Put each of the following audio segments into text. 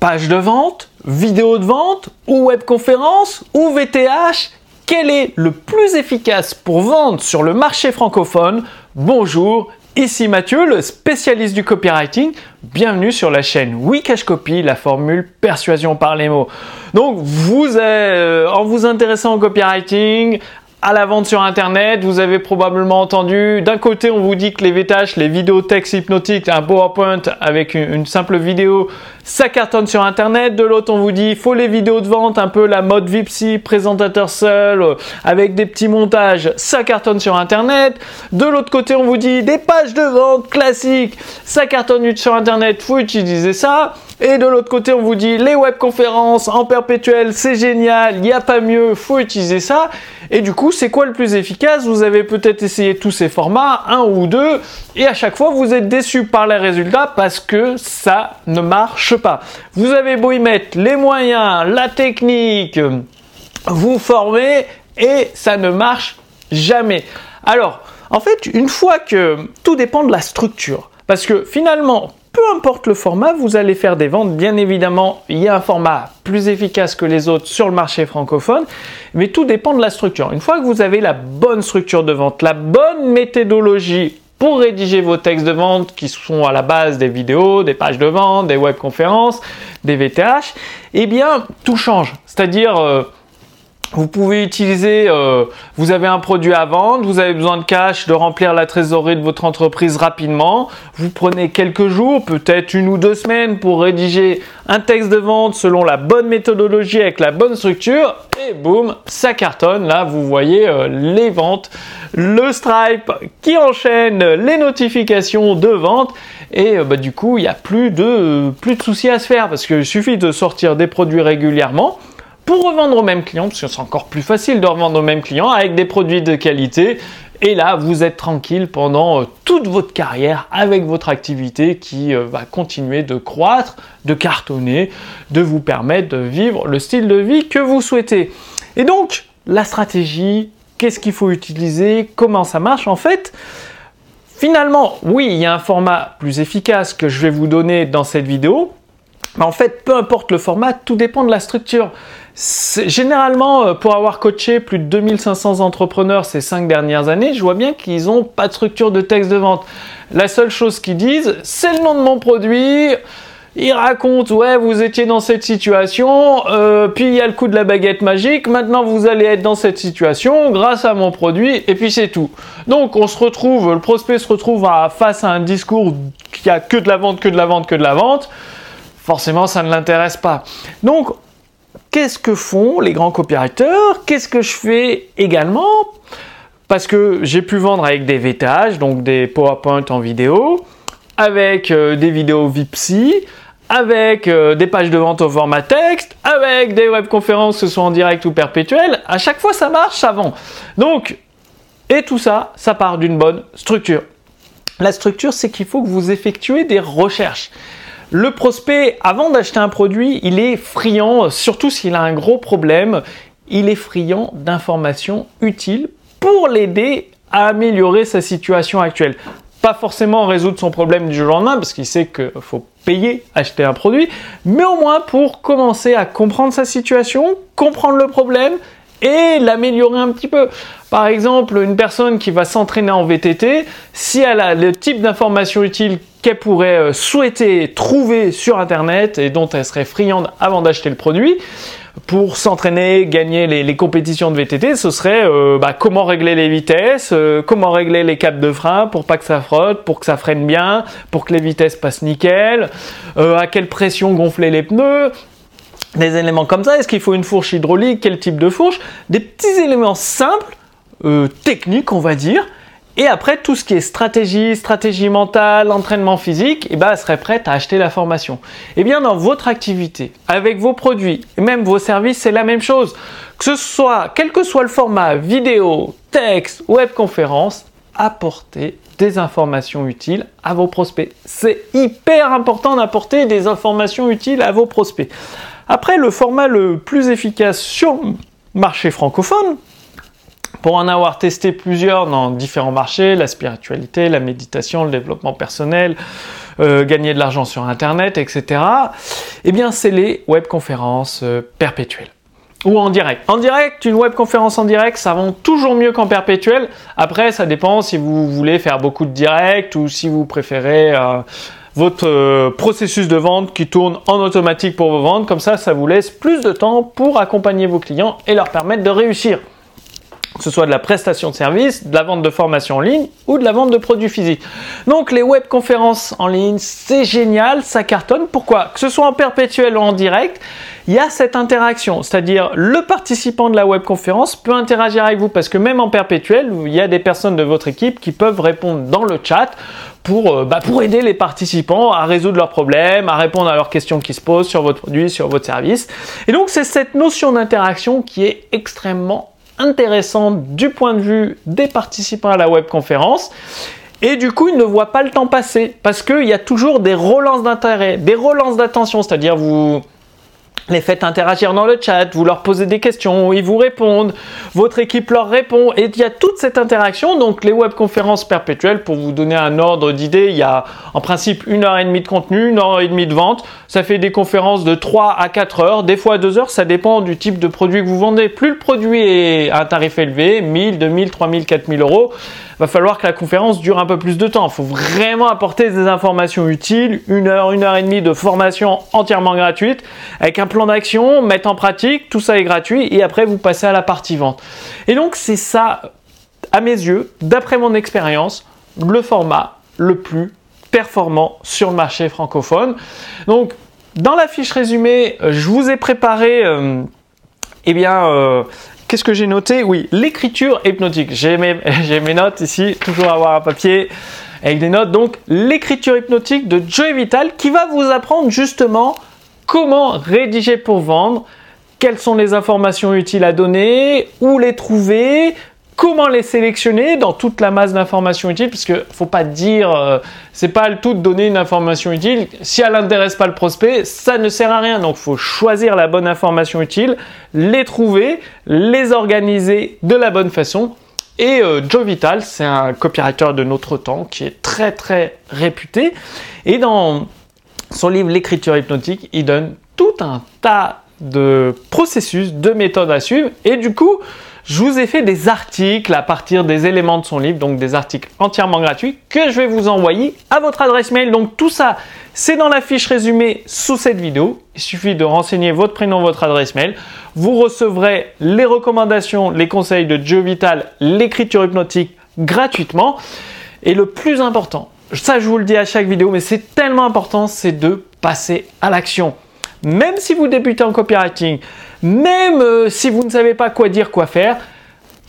Page de vente, vidéo de vente, ou webconférence, ou VTH Quel est le plus efficace pour vendre sur le marché francophone? Bonjour, ici Mathieu, le spécialiste du copywriting. Bienvenue sur la chaîne Wikash Copy, la formule persuasion par les mots. Donc, vous, euh, en vous intéressant au copywriting, à la vente sur internet, vous avez probablement entendu, d'un côté on vous dit que les VTH, les vidéos texte hypnotiques, un PowerPoint avec une, simple vidéo, ça cartonne sur internet, de l'autre on vous dit, il faut les vidéos de vente, un peu la mode Vipsy, présentateur seul, euh, avec des petits montages, ça cartonne sur internet, de l'autre côté on vous dit, des pages de vente classiques, ça cartonne sur internet, faut utiliser ça, et de l'autre côté, on vous dit les webconférences en perpétuel, c'est génial, il n'y a pas mieux, faut utiliser ça. Et du coup, c'est quoi le plus efficace? Vous avez peut-être essayé tous ces formats, un ou deux, et à chaque fois, vous êtes déçu par les résultats parce que ça ne marche pas. Vous avez beau y mettre les moyens, la technique, vous formez, et ça ne marche jamais. Alors, en fait, une fois que tout dépend de la structure, parce que finalement, peu importe le format, vous allez faire des ventes. Bien évidemment, il y a un format plus efficace que les autres sur le marché francophone, mais tout dépend de la structure. Une fois que vous avez la bonne structure de vente, la bonne méthodologie pour rédiger vos textes de vente qui sont à la base des vidéos, des pages de vente, des webconférences, des VTH, eh bien, tout change. C'est-à-dire, euh, vous pouvez utiliser, euh, vous avez un produit à vendre, vous avez besoin de cash, de remplir la trésorerie de votre entreprise rapidement. Vous prenez quelques jours, peut-être une ou deux semaines pour rédiger un texte de vente selon la bonne méthodologie avec la bonne structure et boum, ça cartonne. Là, vous voyez euh, les ventes, le Stripe qui enchaîne les notifications de vente et euh, bah, du coup, il n'y a plus de, plus de soucis à se faire parce qu'il suffit de sortir des produits régulièrement pour revendre aux mêmes clients, parce que c'est encore plus facile de revendre aux mêmes clients avec des produits de qualité. Et là, vous êtes tranquille pendant euh, toute votre carrière avec votre activité qui euh, va continuer de croître, de cartonner, de vous permettre de vivre le style de vie que vous souhaitez. Et donc, la stratégie, qu'est-ce qu'il faut utiliser, comment ça marche en fait Finalement, oui, il y a un format plus efficace que je vais vous donner dans cette vidéo, mais en fait, peu importe le format, tout dépend de la structure. Généralement, euh, pour avoir coaché plus de 2500 entrepreneurs ces cinq dernières années, je vois bien qu'ils n'ont pas de structure de texte de vente. La seule chose qu'ils disent, c'est le nom de mon produit. Ils racontent, ouais, vous étiez dans cette situation, euh, puis il y a le coup de la baguette magique, maintenant vous allez être dans cette situation grâce à mon produit, et puis c'est tout. Donc on se retrouve, le prospect se retrouve face à un discours qui a que de la vente, que de la vente, que de la vente. Forcément, ça ne l'intéresse pas. Donc Qu'est-ce que font les grands copywriters Qu'est-ce que je fais également? Parce que j'ai pu vendre avec des VTH, donc des PowerPoint en vidéo, avec euh, des vidéos Vipsy, avec euh, des pages de vente au format texte, avec des webconférences, que ce soit en direct ou perpétuel. À chaque fois, ça marche, ça vend. Donc, et tout ça, ça part d'une bonne structure. La structure, c'est qu'il faut que vous effectuez des recherches. Le prospect, avant d'acheter un produit, il est friand, surtout s'il a un gros problème, il est friand d'informations utiles pour l'aider à améliorer sa situation actuelle. Pas forcément résoudre son problème du jour au lendemain, parce qu'il sait qu'il faut payer, acheter un produit, mais au moins pour commencer à comprendre sa situation, comprendre le problème et l'améliorer un petit peu. Par exemple, une personne qui va s'entraîner en VTT, si elle a le type d'informations utiles qu'elle pourrait euh, souhaiter trouver sur Internet et dont elle serait friande avant d'acheter le produit, pour s'entraîner, gagner les, compétitions de VTT, ce serait euh, bah, comment régler les vitesses, euh, comment régler les câbles de frein pour pas que ça frotte, pour que ça freine bien, pour que les vitesses passent nickel, à quelle pression gonfler les pneus, des éléments comme ça. Est-ce qu'il faut une fourche hydraulique Quel type de fourche? Des petits éléments simples, euh, techniques, on va dire. Et après, tout ce qui est stratégie, stratégie mentale, entraînement physique, eh ben, elle serait prête à acheter la formation. Eh bien, dans votre activité, avec vos produits même vos services, c'est la même chose. Que ce soit, quel que soit le format, vidéo, texte, webconférence, apportez des informations utiles à vos prospects. C'est hyper important d'apporter des informations utiles à vos prospects. Après, le format le plus efficace sur le marché francophone, Pour en avoir testé plusieurs dans différents marchés, la spiritualité, la méditation, le développement personnel, euh, gagner de l'argent sur Internet, etc., eh bien, c'est les webconférences euh, perpétuelles ou en direct. En direct, une webconférence en direct, ça vend toujours mieux qu'en perpétuel. Après, ça dépend si vous voulez faire beaucoup de direct ou si vous préférez euh, votre processus de vente qui tourne en automatique pour vos ventes. Comme ça, ça vous laisse plus de temps pour accompagner vos clients et leur permettre de réussir que ce soit de la prestation de service, de la vente de formation en ligne ou de la vente de produits physiques. Donc les webconférences en ligne, c'est génial, ça cartonne. Pourquoi? Que ce soit en perpétuel ou en direct, il y a cette interaction, c'est-à-dire le participant de la webconférence peut interagir avec vous parce que même en perpétuel, il y a des personnes de votre équipe qui peuvent répondre dans le chat pour, euh, bah, pour aider les participants à résoudre leurs problèmes, à répondre à leurs questions qui se posent sur votre produit, sur votre service. Et donc c'est cette notion d'interaction qui est extrêmement intéressante du point de vue des participants à la webconférence. Et du coup, ils ne voient pas le temps passer parce qu'il y a toujours des relances d'intérêt, des relances d'attention, c'est-à-dire vous, les faites interagir dans le chat, vous leur posez des questions, ils vous répondent, votre équipe leur répond, et il y a toute cette interaction. Donc les webconférences perpétuelles, pour vous donner un ordre d'idée, il y a en principe une heure et demie de contenu, une heure et demie de vente. Ça fait des conférences de 3 à 4 heures, des fois 2 heures, ça dépend du type de produit que vous vendez. Plus le produit est à un tarif élevé, 1000, 2000, 3000, 4000 euros, va falloir que la conférence dure un peu plus de temps. Il faut vraiment apporter des informations utiles, une heure, une heure et demie de formation entièrement gratuite, avec un plan d'action, mettre en pratique, tout ça est gratuit, et après vous passez à la partie vente. Et donc c'est ça, à mes yeux, d'après mon expérience, le format le plus performant sur le marché francophone. Donc dans la fiche résumée, je vous ai préparé euh, eh bien, euh, Qu'est-ce que j'ai noté? Oui, l'écriture hypnotique. J'ai mes, mes, notes ici, toujours avoir un papier avec des notes. Donc, l'écriture hypnotique de Joey Vital qui va vous apprendre justement comment rédiger pour vendre, quelles sont les informations utiles à donner, où les trouver, comment les sélectionner dans toute la masse d'informations utiles, parce que faut pas dire, euh, c'est pas le tout de donner une information utile. Si elle n'intéresse pas le prospect, ça ne sert à rien. Donc, faut choisir la bonne information utile, les trouver, les organiser de la bonne façon. Et euh, Joe Vital, c'est un copywriter de notre temps qui est très très réputé. Et dans son livre L'écriture hypnotique, il donne tout un tas de processus, de méthodes à suivre. Et du coup, je vous ai fait des articles à partir des éléments de son livre, donc des articles entièrement gratuits que je vais vous envoyer à votre adresse mail. Donc tout ça, c'est dans la fiche résumée sous cette vidéo. Il suffit de renseigner votre prénom, votre adresse mail. Vous recevrez les recommandations, les conseils de Joe Vital, l'écriture hypnotique gratuitement. Et le plus important, ça je vous le dis à chaque vidéo, mais c'est tellement important, c'est de passer à l'action. Même si vous débutez en copywriting, même euh, si vous ne savez pas quoi dire, quoi faire,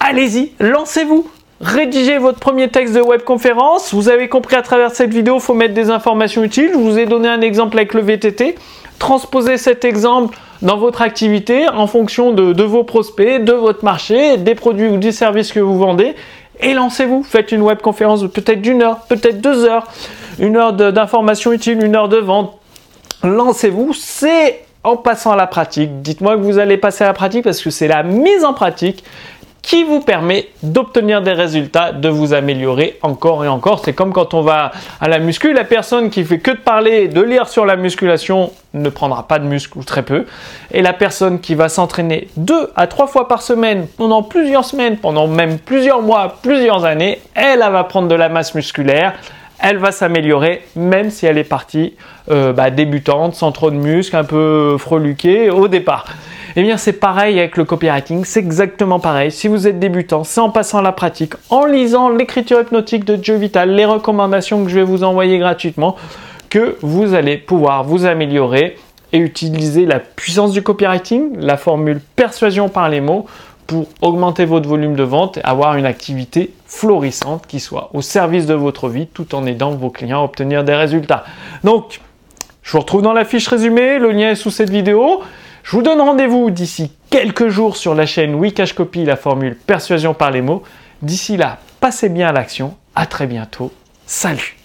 allez-y, lancez-vous. Rédigez votre premier texte de webconférence. Vous avez compris à travers cette vidéo, il faut mettre des informations utiles. Je vous ai donné un exemple avec le VTT. Transposez cet exemple dans votre activité en fonction de, vos prospects, de votre marché, des produits ou des services que vous vendez. Et lancez-vous. Faites une webconférence peut-être d'une heure, peut-être deux heures. Une heure d'informations utiles, une heure de vente. Lancez-vous. C'est en passant à la pratique. Dites-moi que vous allez passer à la pratique parce que c'est la mise en pratique qui vous permet d'obtenir des résultats, de vous améliorer encore et encore. C'est comme quand on va à la muscu, la personne qui fait que de parler, de lire sur la musculation ne prendra pas de muscle ou très peu. Et la personne qui va s'entraîner deux à trois fois par semaine pendant plusieurs semaines, pendant même plusieurs mois, plusieurs années, elle, va prendre de la masse musculaire, elle va s'améliorer même si elle est partie euh, bah, débutante, sans trop de muscles, un peu freluquée au départ. Eh bien c'est pareil avec le copywriting, c'est exactement pareil. Si vous êtes débutant, c'est en passant à la pratique, en lisant l'écriture hypnotique de Joe Vital, les recommandations que je vais vous envoyer gratuitement, que vous allez pouvoir vous améliorer et utiliser la puissance du copywriting, la formule persuasion par les mots pour augmenter votre volume de vente et avoir une activité florissante qui soit au service de votre vie tout en aidant vos clients à obtenir des résultats. Donc, je vous retrouve dans la fiche résumée, le lien est sous cette vidéo. Je vous donne rendez-vous d'ici quelques jours sur la chaîne Wikash Copy, la formule persuasion par les mots. D'ici là, passez bien à l'action. À très bientôt. Salut